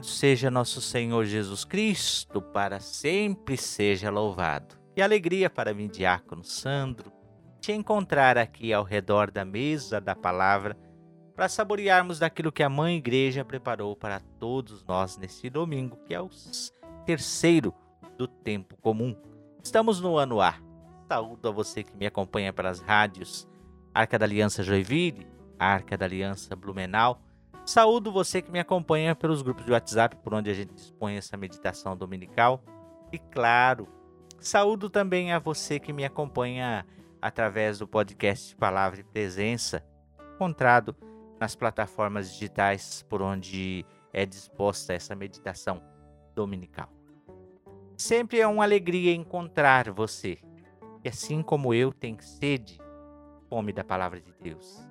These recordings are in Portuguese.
Louvado seja nosso Senhor Jesus Cristo, para sempre seja louvado. Que alegria para mim, diácono Sandro, te encontrar aqui ao redor da mesa da palavra para saborearmos daquilo que a Mãe Igreja preparou para todos nós neste domingo, que é o terceiro do tempo comum. Estamos no ano A. Saúdo a você que me acompanha pelas rádios Arca da Aliança Joinville, Arca da Aliança Blumenau Saúdo você que me acompanha pelos grupos de WhatsApp, por onde a gente dispõe essa meditação dominical. E claro, saúdo também a você que me acompanha através do podcast Palavra e Presença, encontrado nas plataformas digitais por onde é disposta essa meditação dominical. Sempre é uma alegria encontrar você, que assim como eu tem sede, fome da palavra de Deus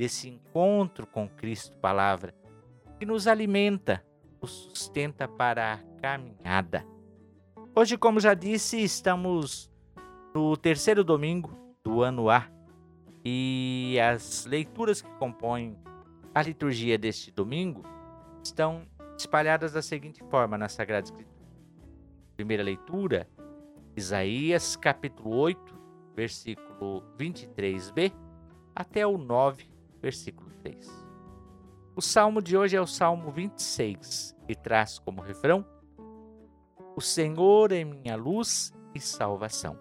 desse encontro com Cristo Palavra, que nos alimenta, nos sustenta para a caminhada. Hoje, como já disse, estamos no terceiro domingo do ano A e as leituras que compõem a liturgia deste domingo estão espalhadas da seguinte forma na Sagrada Escritura. Primeira leitura, Isaías capítulo 8, versículo 23b até o 9, versículo 3. O salmo de hoje é o Salmo 26 e traz como refrão: O Senhor é minha luz e salvação.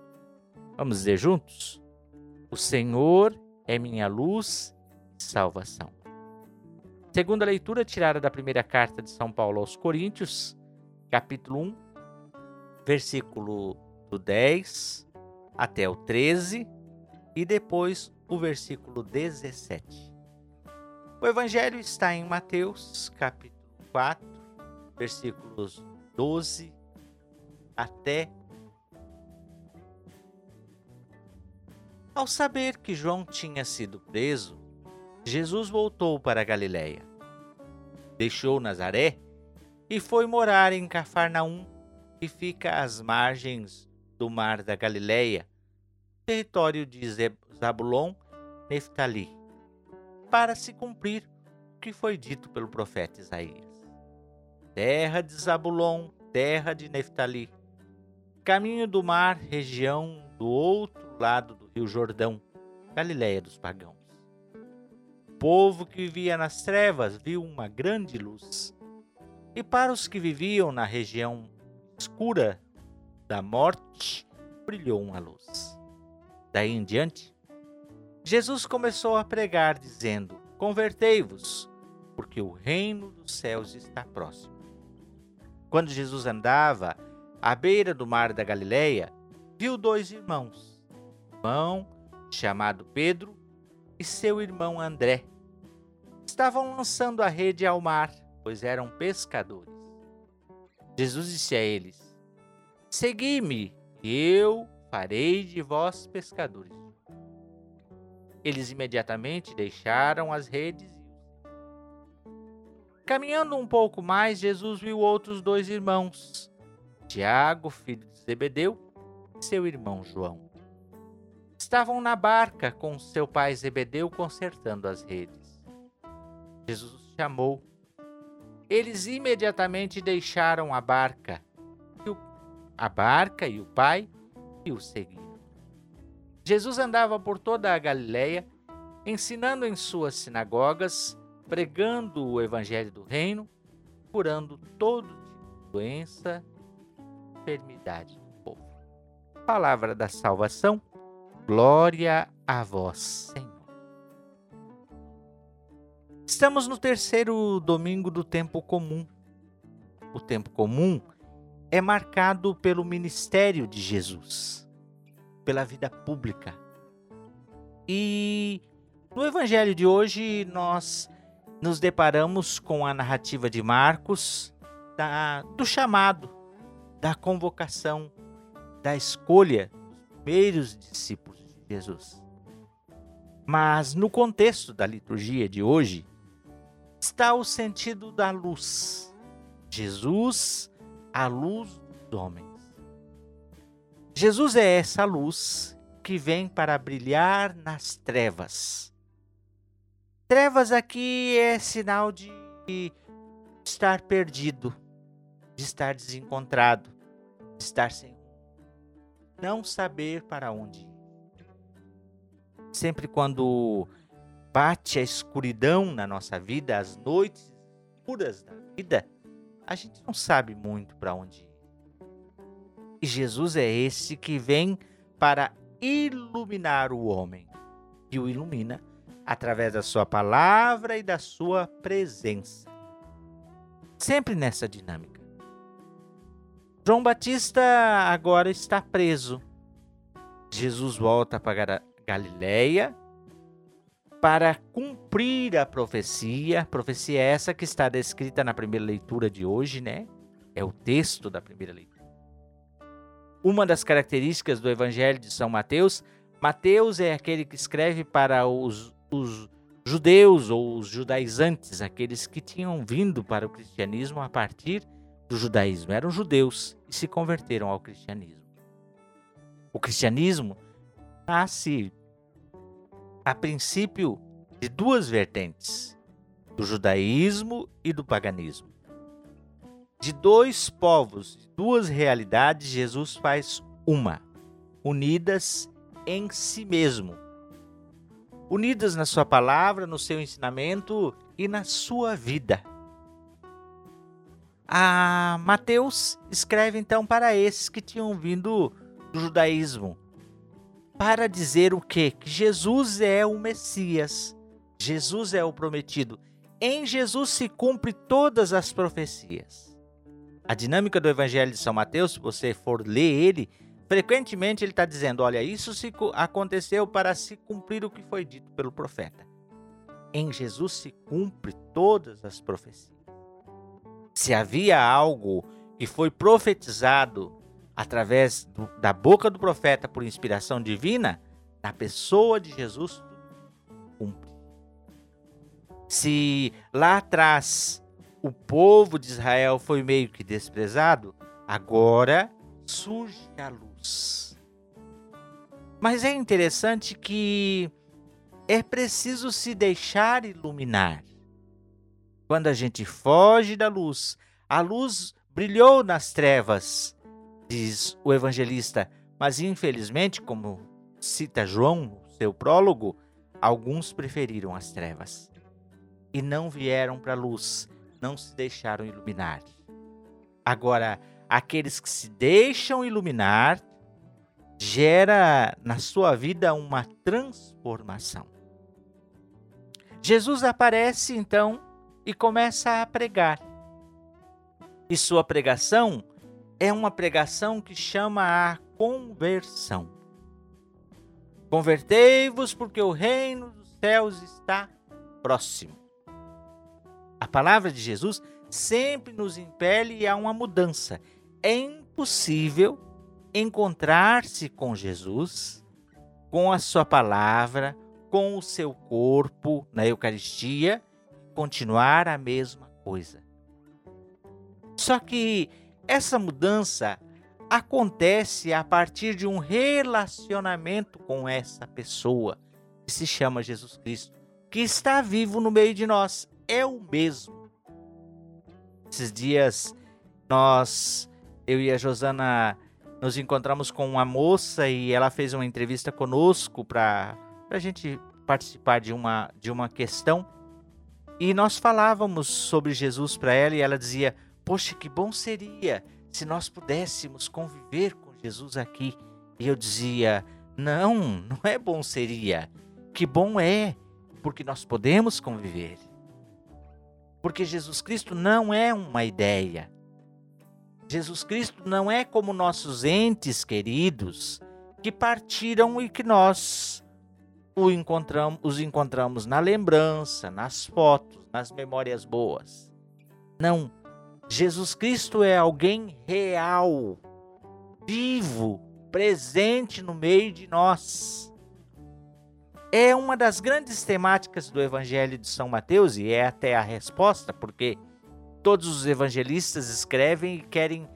Vamos dizer juntos? O Senhor é minha luz e salvação. Segunda leitura tirada da primeira carta de São Paulo aos Coríntios, capítulo 1, versículo do 10 até o 13 e depois o versículo 17. O evangelho está em Mateus, capítulo 4, versículos 12 até Ao saber que João tinha sido preso, Jesus voltou para Galiléia. Deixou Nazaré e foi morar em Cafarnaum, que fica às margens do mar da Galiléia, território de Zabulon Neftali para se cumprir o que foi dito pelo profeta Isaías. Terra de Zabulon, terra de Neftali, caminho do mar, região do outro lado do rio Jordão, Galiléia dos pagãos. O povo que vivia nas trevas viu uma grande luz. E para os que viviam na região escura da morte, brilhou uma luz. Daí em diante, Jesus começou a pregar, dizendo: Convertei-vos, porque o reino dos céus está próximo. Quando Jesus andava à beira do mar da Galileia, viu dois irmãos, irmão chamado Pedro e seu irmão André. Estavam lançando a rede ao mar, pois eram pescadores. Jesus disse a eles: Segui-me, e eu farei de vós pescadores eles imediatamente deixaram as redes e Caminhando um pouco mais, Jesus viu outros dois irmãos, Tiago, filho de Zebedeu, e seu irmão João. Estavam na barca com seu pai Zebedeu consertando as redes. Jesus chamou. Eles imediatamente deixaram a barca, a barca e o pai e o seguiram. Jesus andava por toda a Galiléia, ensinando em suas sinagogas, pregando o evangelho do reino, curando todo tipo de doença, enfermidade do povo. Palavra da salvação, glória a vós, Senhor. Estamos no terceiro domingo do tempo comum. O tempo comum é marcado pelo ministério de Jesus pela vida pública. E no evangelho de hoje nós nos deparamos com a narrativa de Marcos da, do chamado, da convocação, da escolha dos primeiros discípulos de Jesus. Mas no contexto da liturgia de hoje está o sentido da luz. Jesus, a luz dos homens. Jesus é essa luz que vem para brilhar nas trevas. Trevas aqui é sinal de estar perdido, de estar desencontrado, de estar sem não saber para onde ir. Sempre quando bate a escuridão na nossa vida, as noites escuras da vida, a gente não sabe muito para onde ir. E Jesus é esse que vem para iluminar o homem e o ilumina através da sua palavra e da sua presença. Sempre nessa dinâmica. João Batista agora está preso. Jesus volta para Galiléia para cumprir a profecia, profecia essa que está descrita na primeira leitura de hoje, né? É o texto da primeira leitura. Uma das características do Evangelho de São Mateus, Mateus é aquele que escreve para os, os judeus ou os judaizantes, aqueles que tinham vindo para o cristianismo a partir do judaísmo. Eram judeus e se converteram ao cristianismo. O cristianismo nasce a princípio de duas vertentes, do judaísmo e do paganismo. De dois povos, de duas realidades, Jesus faz uma, unidas em si mesmo. Unidas na sua palavra, no seu ensinamento e na sua vida. A Mateus escreve então para esses que tinham vindo do judaísmo, para dizer o quê? Que Jesus é o Messias, Jesus é o prometido. Em Jesus se cumpre todas as profecias. A dinâmica do Evangelho de São Mateus, se você for ler ele, frequentemente ele está dizendo: olha, isso se aconteceu para se cumprir o que foi dito pelo profeta. Em Jesus se cumpre todas as profecias. Se havia algo que foi profetizado através do, da boca do profeta por inspiração divina, na pessoa de Jesus, cumpre. Se lá atrás o povo de Israel foi meio que desprezado, agora surge a luz. Mas é interessante que é preciso se deixar iluminar. Quando a gente foge da luz, a luz brilhou nas trevas diz o evangelista, mas infelizmente, como cita João no seu prólogo, alguns preferiram as trevas e não vieram para a luz, não se deixaram iluminar. Agora, aqueles que se deixam iluminar, gera na sua vida uma transformação. Jesus aparece então e começa a pregar. E sua pregação é uma pregação que chama a conversão. Convertei-vos, porque o reino dos céus está próximo. A palavra de Jesus sempre nos impele a uma mudança. É impossível encontrar-se com Jesus, com a sua palavra, com o seu corpo na Eucaristia, continuar a mesma coisa. Só que essa mudança acontece a partir de um relacionamento com essa pessoa que se chama Jesus Cristo, que está vivo no meio de nós, é o mesmo. Esses dias nós, eu e a Josana, nos encontramos com uma moça e ela fez uma entrevista conosco para a gente participar de uma, de uma questão. E nós falávamos sobre Jesus para ela e ela dizia: Poxa, que bom seria se nós pudéssemos conviver com Jesus aqui. E eu dizia: Não, não é bom seria. Que bom é, porque nós podemos conviver. Porque Jesus Cristo não é uma ideia. Jesus Cristo não é como nossos entes queridos que partiram e que nós encontramos, os encontramos na lembrança, nas fotos, nas memórias boas. Não. Jesus Cristo é alguém real, vivo, presente no meio de nós. É uma das grandes temáticas do Evangelho de São Mateus e é até a resposta, porque todos os evangelistas escrevem e querem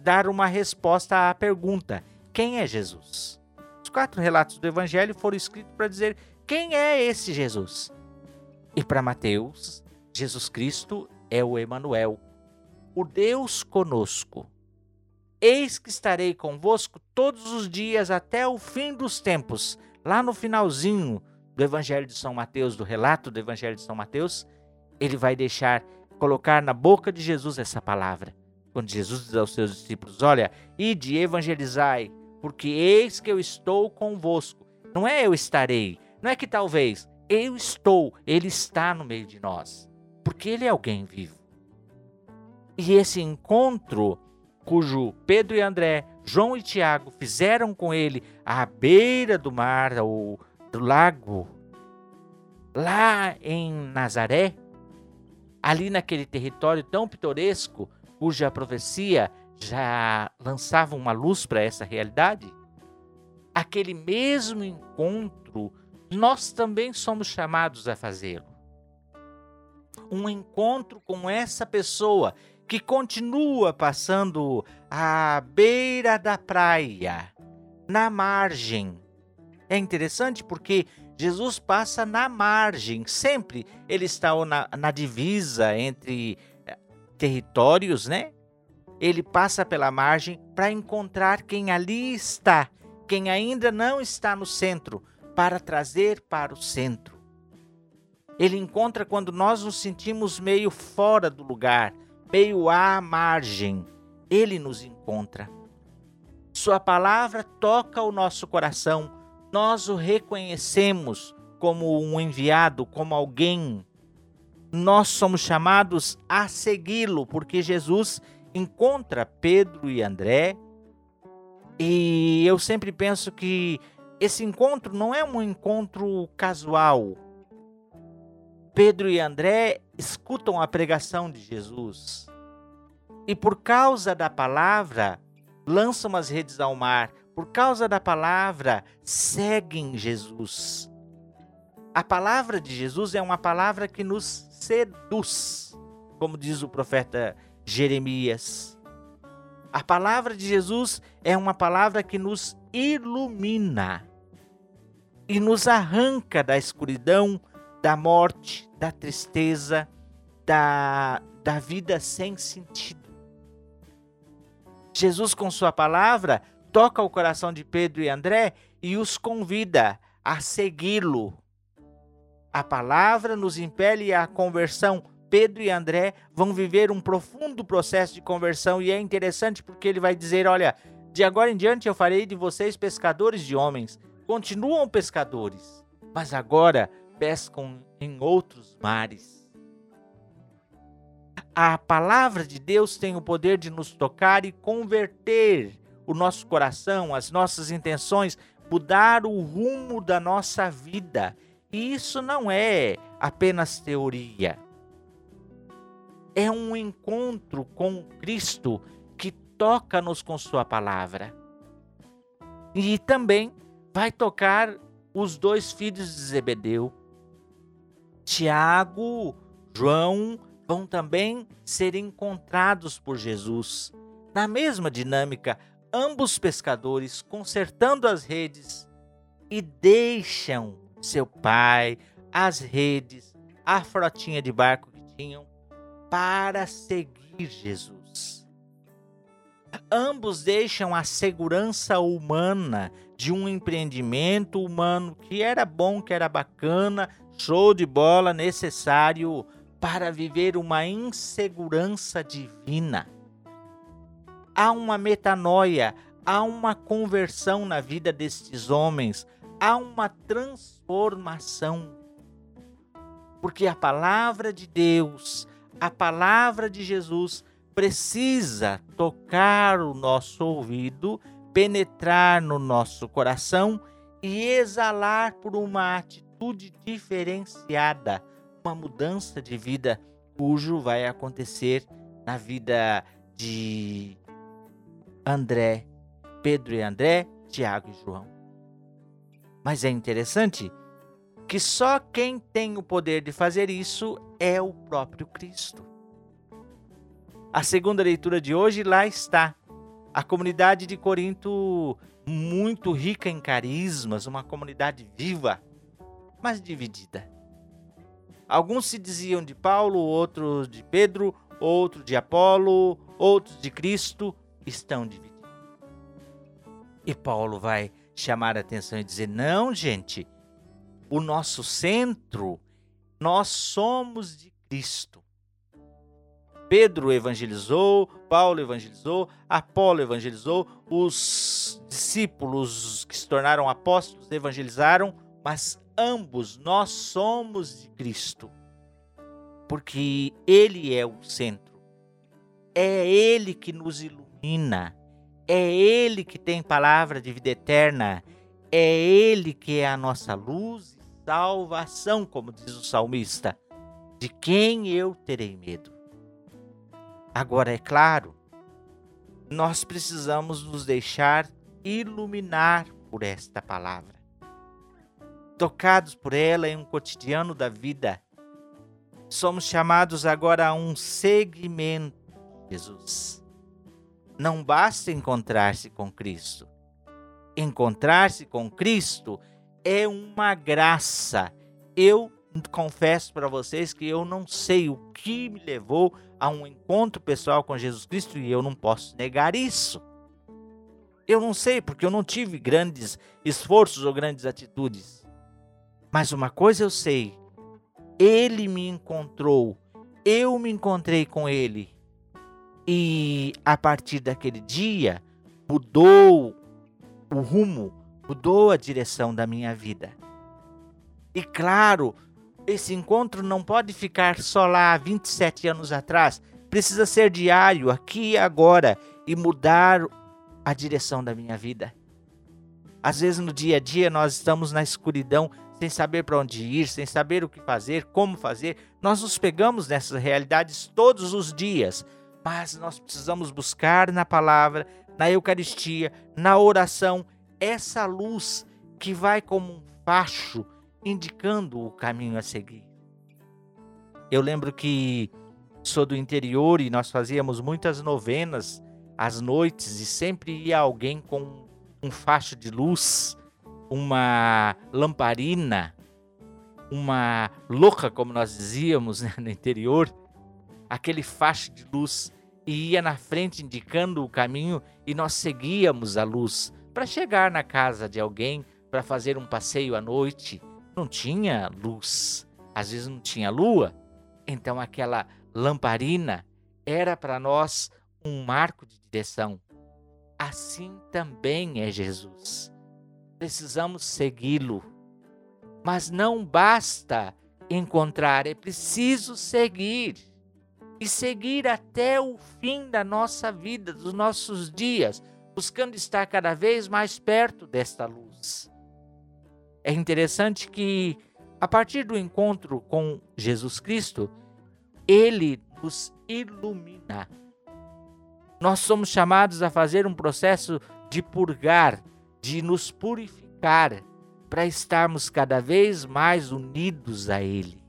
dar uma resposta à pergunta: quem é Jesus? Os quatro relatos do Evangelho foram escritos para dizer quem é esse Jesus. E para Mateus, Jesus Cristo é o Emanuel, o Deus conosco. Eis que estarei convosco todos os dias até o fim dos tempos. Lá no finalzinho do Evangelho de São Mateus, do relato do Evangelho de São Mateus, ele vai deixar colocar na boca de Jesus essa palavra. Quando Jesus diz aos seus discípulos: Olha, ide evangelizai, porque eis que eu estou convosco. Não é eu estarei, não é que talvez, eu estou, ele está no meio de nós, porque ele é alguém vivo. E esse encontro cujo Pedro e André, João e Tiago fizeram com ele à beira do mar, ou do lago, lá em Nazaré, ali naquele território tão pitoresco, cuja profecia já lançava uma luz para essa realidade, aquele mesmo encontro, nós também somos chamados a fazê-lo. Um encontro com essa pessoa que continua passando à beira da praia, na margem. É interessante porque Jesus passa na margem, sempre ele está na, na divisa entre eh, territórios, né? Ele passa pela margem para encontrar quem ali está, quem ainda não está no centro, para trazer para o centro. Ele encontra quando nós nos sentimos meio fora do lugar, meio à margem, ele nos encontra. Sua palavra toca o nosso coração, nós o reconhecemos como um enviado, como alguém. Nós somos chamados a segui-lo, porque Jesus encontra Pedro e André. E eu sempre penso que esse encontro não é um encontro casual. Pedro e André escutam a pregação de Jesus e, por causa da palavra, lançam as redes ao mar. Por causa da palavra, seguem Jesus. A palavra de Jesus é uma palavra que nos seduz, como diz o profeta Jeremias. A palavra de Jesus é uma palavra que nos ilumina e nos arranca da escuridão, da morte, da tristeza, da, da vida sem sentido. Jesus, com Sua palavra, toca o coração de Pedro e André e os convida a segui-lo. A palavra nos impele à conversão. Pedro e André vão viver um profundo processo de conversão e é interessante porque ele vai dizer: Olha, de agora em diante eu farei de vocês pescadores de homens. Continuam pescadores, mas agora pescam em outros mares. A palavra de Deus tem o poder de nos tocar e converter o nosso coração, as nossas intenções, mudar o rumo da nossa vida. E isso não é apenas teoria. É um encontro com Cristo que toca-nos com Sua palavra. E também vai tocar os dois filhos de Zebedeu, Tiago, João, vão também ser encontrados por Jesus. Na mesma dinâmica, ambos pescadores consertando as redes e deixam seu pai, as redes, a frotinha de barco que tinham para seguir Jesus. Ambos deixam a segurança humana de um empreendimento humano que era bom, que era bacana, show de bola, necessário para viver uma insegurança divina. Há uma metanoia, há uma conversão na vida destes homens, há uma transformação. Porque a palavra de Deus, a palavra de Jesus, precisa tocar o nosso ouvido, penetrar no nosso coração e exalar por uma atitude diferenciada uma mudança de vida cujo vai acontecer na vida de André, Pedro e André, Tiago e João. Mas é interessante que só quem tem o poder de fazer isso é o próprio Cristo. A segunda leitura de hoje lá está. A comunidade de Corinto muito rica em carismas, uma comunidade viva, mas dividida Alguns se diziam de Paulo, outros de Pedro, outros de Apolo, outros de Cristo, estão divididos. E Paulo vai chamar a atenção e dizer: não, gente, o nosso centro, nós somos de Cristo. Pedro evangelizou, Paulo evangelizou, Apolo evangelizou, os discípulos que se tornaram apóstolos evangelizaram, mas ambos nós somos de Cristo. Porque Ele é o centro. É Ele que nos ilumina. É Ele que tem palavra de vida eterna. É Ele que é a nossa luz e salvação, como diz o salmista. De quem eu terei medo? Agora, é claro, nós precisamos nos deixar iluminar por esta palavra. Tocados por ela em um cotidiano da vida, somos chamados agora a um segmento, Jesus. Não basta encontrar-se com Cristo. Encontrar-se com Cristo é uma graça. Eu confesso para vocês que eu não sei o que me levou a um encontro pessoal com Jesus Cristo e eu não posso negar isso. Eu não sei porque eu não tive grandes esforços ou grandes atitudes. Mas uma coisa eu sei: ele me encontrou, eu me encontrei com ele. E a partir daquele dia mudou o rumo, mudou a direção da minha vida. E claro, esse encontro não pode ficar só lá 27 anos atrás. Precisa ser diário, aqui e agora, e mudar a direção da minha vida. Às vezes no dia a dia nós estamos na escuridão, sem saber para onde ir, sem saber o que fazer, como fazer. Nós nos pegamos nessas realidades todos os dias, mas nós precisamos buscar na palavra, na Eucaristia, na oração, essa luz que vai como um facho indicando o caminho a seguir. Eu lembro que sou do interior e nós fazíamos muitas novenas às noites e sempre ia alguém com um facho de luz, uma lamparina, uma louca, como nós dizíamos né, no interior, aquele facho de luz e ia na frente indicando o caminho e nós seguíamos a luz para chegar na casa de alguém, para fazer um passeio à noite não tinha luz, às vezes não tinha lua, então aquela lamparina era para nós um marco de direção. Assim também é Jesus. Precisamos segui-lo. Mas não basta encontrar, é preciso seguir. E seguir até o fim da nossa vida, dos nossos dias, buscando estar cada vez mais perto desta luz. É interessante que, a partir do encontro com Jesus Cristo, ele nos ilumina. Nós somos chamados a fazer um processo de purgar, de nos purificar, para estarmos cada vez mais unidos a Ele.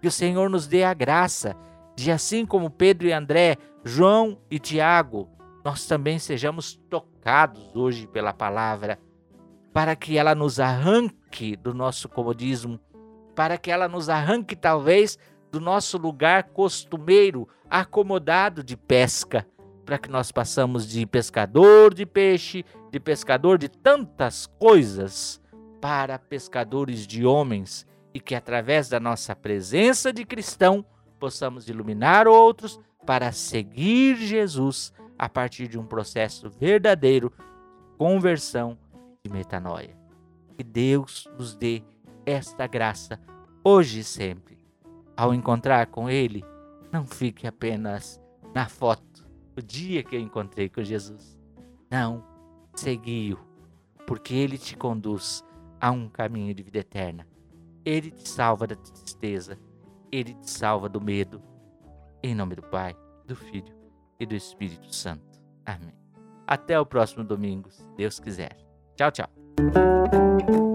Que o Senhor nos dê a graça de, assim como Pedro e André, João e Tiago, nós também sejamos tocados hoje pela palavra para que ela nos arranque do nosso comodismo, para que ela nos arranque talvez do nosso lugar costumeiro, acomodado de pesca, para que nós passamos de pescador de peixe, de pescador de tantas coisas, para pescadores de homens e que através da nossa presença de cristão possamos iluminar outros para seguir Jesus a partir de um processo verdadeiro de conversão de metanoia. Que Deus nos dê esta graça hoje e sempre. Ao encontrar com Ele, não fique apenas na foto, o dia que eu encontrei com Jesus. Não, segui-o, porque Ele te conduz a um caminho de vida eterna. Ele te salva da tristeza, Ele te salva do medo. Em nome do Pai, do Filho e do Espírito Santo. Amém. Até o próximo domingo, se Deus quiser. Tchau, tchau.